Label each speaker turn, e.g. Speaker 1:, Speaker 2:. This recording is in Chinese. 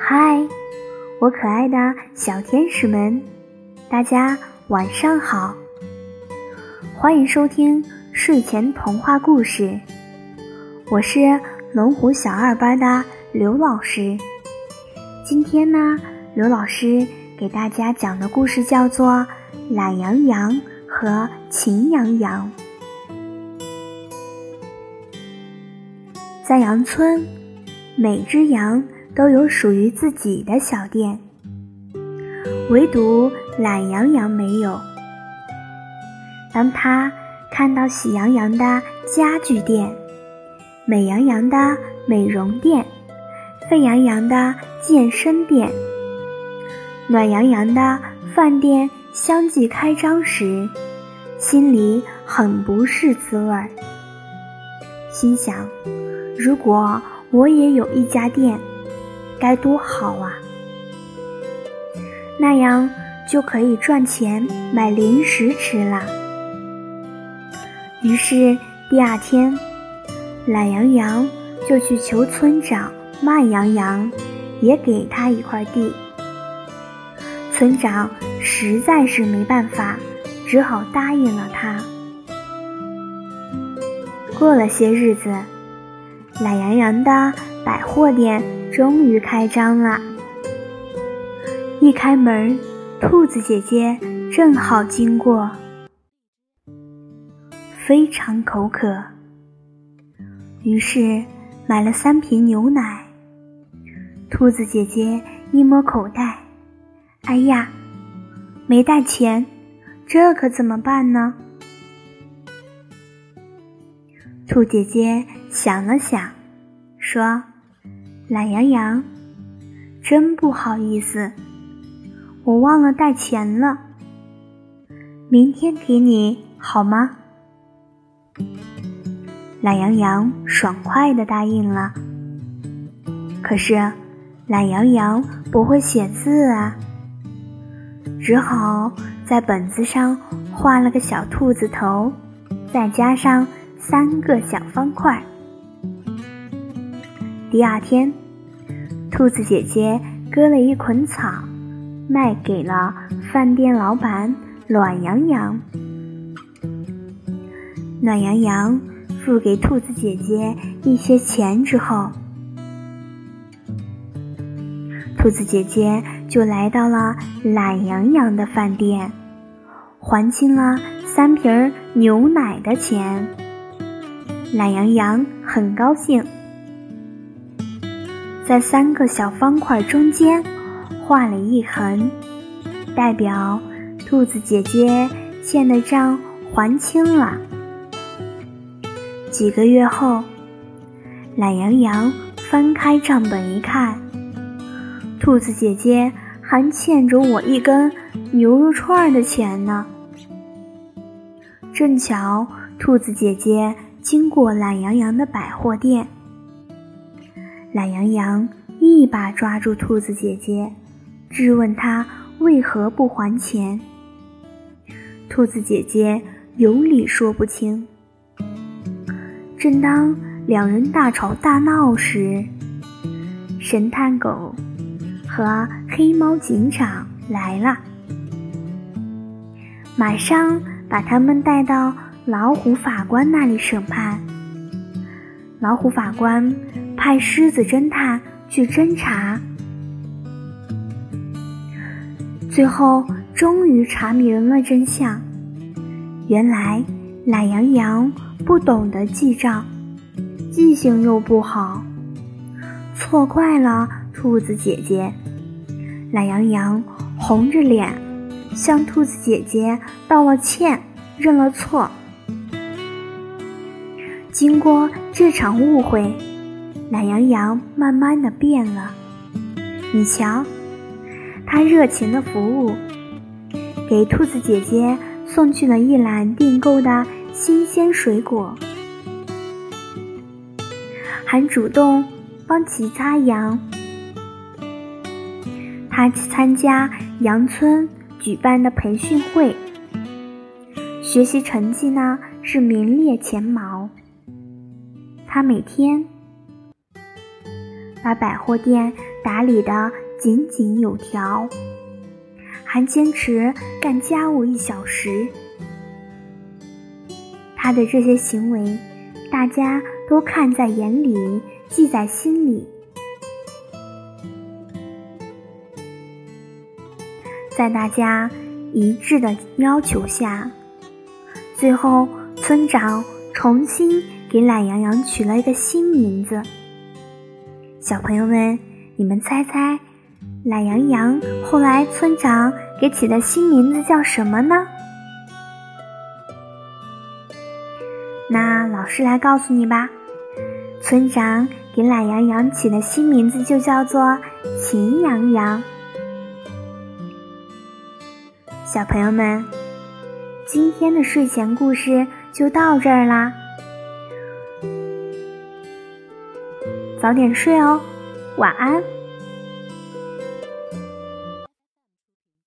Speaker 1: 嗨，我可爱的小天使们，大家晚上好！欢迎收听睡前童话故事，我是龙虎小二班的刘老师。今天呢，刘老师给大家讲的故事叫做《懒羊羊和秦羊羊》。在羊村，每只羊。都有属于自己的小店，唯独懒羊羊没有。当他看到喜羊羊的家具店、美羊羊的美容店、沸羊羊的健身店、暖洋洋的饭店相继开张时，心里很不是滋味儿。心想：如果我也有一家店。该多好啊！那样就可以赚钱买零食吃了。于是第二天，懒羊羊就去求村长慢羊羊，也给他一块地。村长实在是没办法，只好答应了他。过了些日子，懒羊羊的百货店。终于开张了！一开门，兔子姐姐正好经过，非常口渴，于是买了三瓶牛奶。兔子姐姐一摸口袋，哎呀，没带钱，这可怎么办呢？兔姐姐想了想，说。懒羊羊，真不好意思，我忘了带钱了。明天给你好吗？懒羊羊爽快的答应了。可是，懒羊羊不会写字啊，只好在本子上画了个小兔子头，再加上三个小方块。第二天，兔子姐姐割了一捆草，卖给了饭店老板暖羊羊。暖洋洋付给兔子姐姐一些钱之后，兔子姐姐就来到了懒洋洋的饭店，还清了三瓶牛奶的钱。懒洋洋很高兴。在三个小方块中间画了一横，代表兔子姐姐欠的账还清了。几个月后，懒羊羊翻开账本一看，兔子姐姐还欠着我一根牛肉串的钱呢。正巧兔子姐姐经过懒羊羊的百货店。懒羊羊一把抓住兔子姐姐，质问她为何不还钱。兔子姐姐有理说不清。正当两人大吵大闹时，神探狗和黑猫警长来了，马上把他们带到老虎法官那里审判。老虎法官。派狮子侦探去侦查，最后终于查明了真相。原来懒羊羊不懂得记账，记性又不好，错怪了兔子姐姐。懒羊羊红着脸向兔子姐姐道了歉，认了错。经过这场误会。懒羊羊慢慢的变了，你瞧，他热情的服务，给兔子姐姐送去了一篮订购的新鲜水果，还主动帮其他羊。他参加羊村举办的培训会，学习成绩呢是名列前茅。他每天。把百货店打理得井井有条，还坚持干家务一小时。他的这些行为，大家都看在眼里，记在心里。在大家一致的要求下，最后村长重新给懒羊羊取了一个新名字。小朋友们，你们猜猜，懒羊羊后来村长给起的新名字叫什么呢？那老师来告诉你吧，村长给懒羊羊起的新名字就叫做秦羊羊。小朋友们，今天的睡前故事就到这儿啦，早点睡哦，晚安。